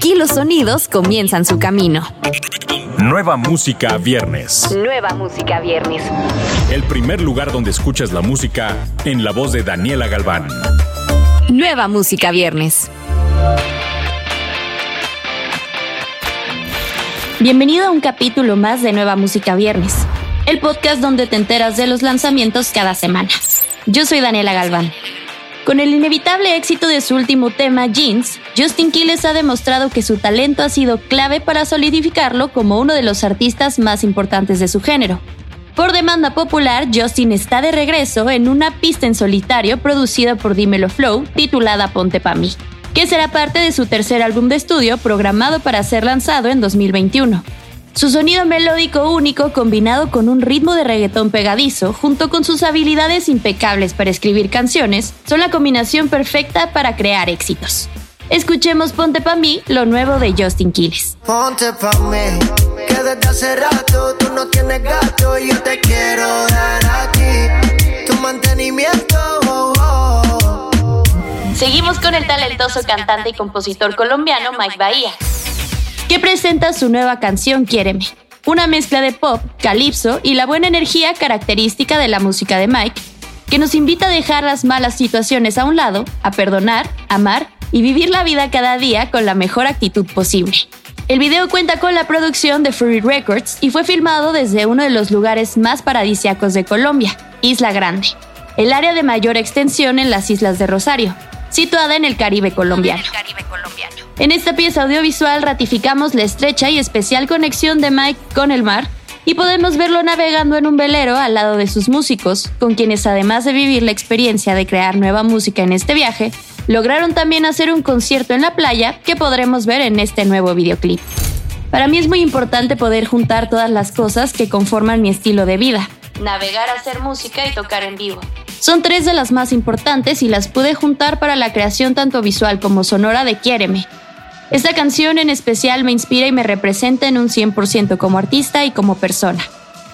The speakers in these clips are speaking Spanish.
Aquí los sonidos comienzan su camino. Nueva música viernes. Nueva música viernes. El primer lugar donde escuchas la música en la voz de Daniela Galván. Nueva música viernes. Bienvenido a un capítulo más de Nueva Música Viernes, el podcast donde te enteras de los lanzamientos cada semana. Yo soy Daniela Galván. Con el inevitable éxito de su último tema, Jeans, Justin Quiles ha demostrado que su talento ha sido clave para solidificarlo como uno de los artistas más importantes de su género. Por demanda popular, Justin está de regreso en una pista en solitario producida por Dimelo Flow titulada Ponte Pa' mí, que será parte de su tercer álbum de estudio programado para ser lanzado en 2021. Su sonido melódico único combinado con un ritmo de reggaetón pegadizo, junto con sus habilidades impecables para escribir canciones, son la combinación perfecta para crear éxitos. Escuchemos Ponte pa' mí, lo nuevo de Justin Quiles. Ponte pa' mí, que desde hace rato tú no tienes gato y yo te quiero dar a ti tu mantenimiento. oh, oh. Seguimos con el talentoso cantante y compositor colombiano Mike Bahía, que presenta su nueva canción Quiéreme, una mezcla de pop, calipso y la buena energía característica de la música de Mike, que nos invita a dejar las malas situaciones a un lado, a perdonar, amar y vivir la vida cada día con la mejor actitud posible. El video cuenta con la producción de Fury Records y fue filmado desde uno de los lugares más paradisiacos de Colombia, Isla Grande, el área de mayor extensión en las Islas de Rosario, situada en el Caribe colombiano. En esta pieza audiovisual ratificamos la estrecha y especial conexión de Mike con el mar y podemos verlo navegando en un velero al lado de sus músicos, con quienes además de vivir la experiencia de crear nueva música en este viaje, lograron también hacer un concierto en la playa que podremos ver en este nuevo videoclip. Para mí es muy importante poder juntar todas las cosas que conforman mi estilo de vida. Navegar, hacer música y tocar en vivo. Son tres de las más importantes y las pude juntar para la creación tanto visual como sonora de Quiéreme. Esta canción en especial me inspira y me representa en un 100% como artista y como persona.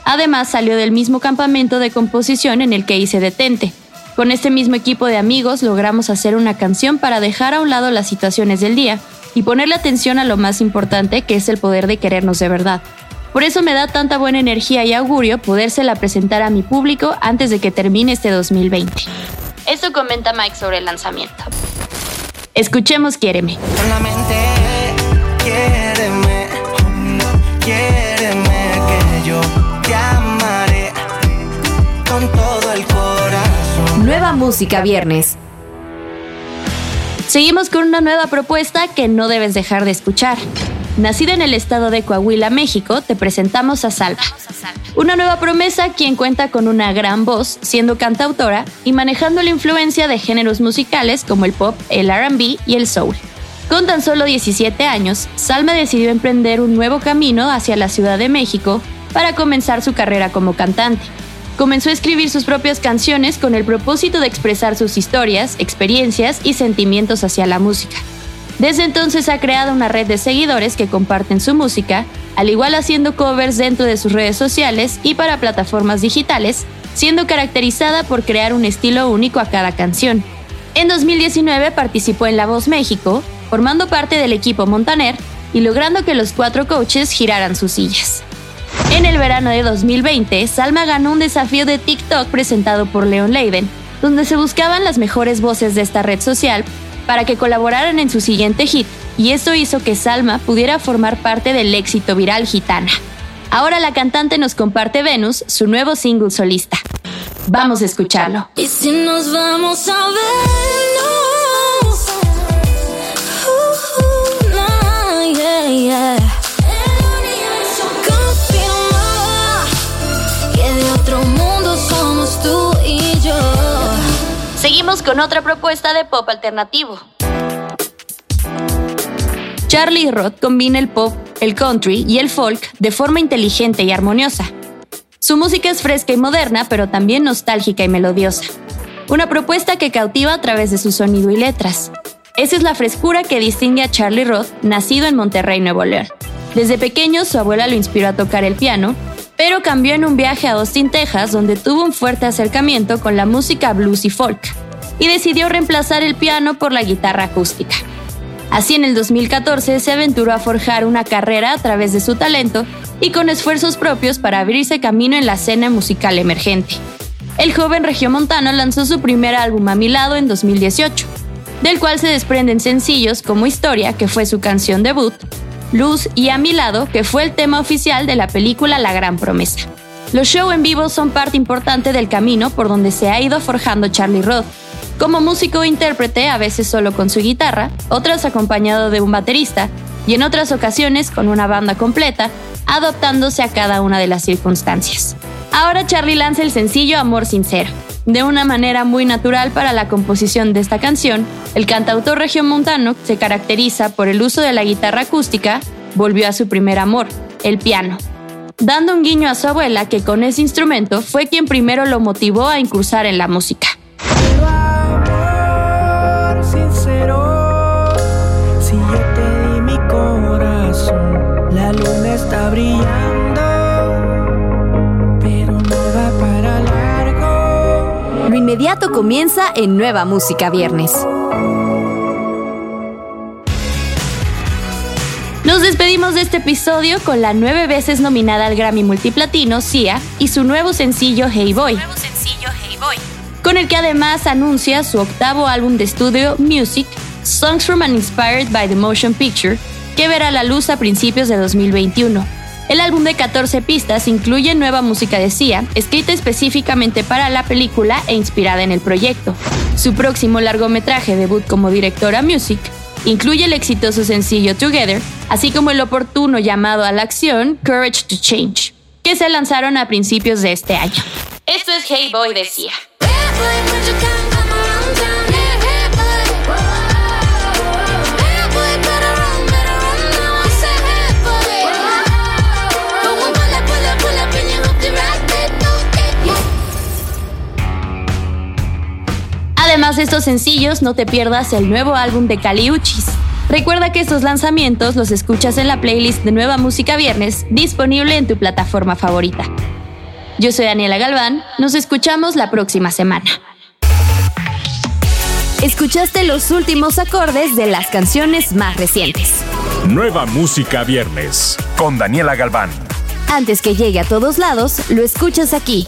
Además salió del mismo campamento de composición en el que hice Detente. Con este mismo equipo de amigos logramos hacer una canción para dejar a un lado las situaciones del día y ponerle atención a lo más importante que es el poder de querernos de verdad. Por eso me da tanta buena energía y augurio podérsela presentar a mi público antes de que termine este 2020. Esto comenta Mike sobre el lanzamiento. Escuchemos Quiéreme. Nueva música viernes. Seguimos con una nueva propuesta que no debes dejar de escuchar. Nacida en el estado de Coahuila, México, te presentamos a Salva. Una nueva promesa quien cuenta con una gran voz, siendo cantautora y manejando la influencia de géneros musicales como el pop, el RB y el soul. Con tan solo 17 años, Salma decidió emprender un nuevo camino hacia la Ciudad de México para comenzar su carrera como cantante. Comenzó a escribir sus propias canciones con el propósito de expresar sus historias, experiencias y sentimientos hacia la música. Desde entonces ha creado una red de seguidores que comparten su música, al igual haciendo covers dentro de sus redes sociales y para plataformas digitales, siendo caracterizada por crear un estilo único a cada canción. En 2019 participó en La Voz México, formando parte del equipo Montaner y logrando que los cuatro coaches giraran sus sillas. En el verano de 2020, Salma ganó un desafío de TikTok presentado por Leon Leiden, donde se buscaban las mejores voces de esta red social para que colaboraran en su siguiente hit, y esto hizo que Salma pudiera formar parte del éxito viral gitana. Ahora la cantante nos comparte Venus, su nuevo single solista. Vamos a escucharlo. Y si nos vamos a vernos. Uh, nah, yeah, yeah. Con otra propuesta de pop alternativo. Charlie Roth combina el pop, el country y el folk de forma inteligente y armoniosa. Su música es fresca y moderna, pero también nostálgica y melodiosa. Una propuesta que cautiva a través de su sonido y letras. Esa es la frescura que distingue a Charlie Roth, nacido en Monterrey, Nuevo León. Desde pequeño su abuela lo inspiró a tocar el piano, pero cambió en un viaje a Austin, Texas, donde tuvo un fuerte acercamiento con la música blues y folk, y decidió reemplazar el piano por la guitarra acústica. Así en el 2014 se aventuró a forjar una carrera a través de su talento y con esfuerzos propios para abrirse camino en la escena musical emergente. El joven regiomontano lanzó su primer álbum a mi lado en 2018, del cual se desprenden sencillos como Historia, que fue su canción debut, Luz y A mi lado, que fue el tema oficial de la película La Gran Promesa. Los shows en vivo son parte importante del camino por donde se ha ido forjando Charlie Roth. Como músico e intérprete, a veces solo con su guitarra, otras acompañado de un baterista, y en otras ocasiones con una banda completa, adoptándose a cada una de las circunstancias. Ahora Charlie lanza el sencillo Amor Sincero. De una manera muy natural para la composición de esta canción, el cantautor regiomontano se caracteriza por el uso de la guitarra acústica, volvió a su primer amor, el piano, dando un guiño a su abuela que con ese instrumento fue quien primero lo motivó a incursar en la música. Te di mi corazón, la luna está brillando, pero no va para largo. Lo inmediato comienza en Nueva Música Viernes. Nos despedimos de este episodio con la nueve veces nominada al Grammy Multiplatino, Sia, y su nuevo sencillo Hey Boy. Con el que además anuncia su octavo álbum de estudio, Music, Songs from and Inspired by the Motion Picture, que verá la luz a principios de 2021. El álbum de 14 pistas incluye nueva música de Sia, escrita específicamente para la película e inspirada en el proyecto. Su próximo largometraje debut como directora Music incluye el exitoso sencillo Together, así como el oportuno llamado a la acción Courage to Change, que se lanzaron a principios de este año. Esto es Hey Boy de Sia. Además de estos sencillos, no te pierdas el nuevo álbum de Caliuchis. Recuerda que estos lanzamientos los escuchas en la playlist de Nueva Música Viernes, disponible en tu plataforma favorita. Yo soy Daniela Galván, nos escuchamos la próxima semana. Escuchaste los últimos acordes de las canciones más recientes. Nueva Música Viernes con Daniela Galván. Antes que llegue a todos lados, lo escuchas aquí.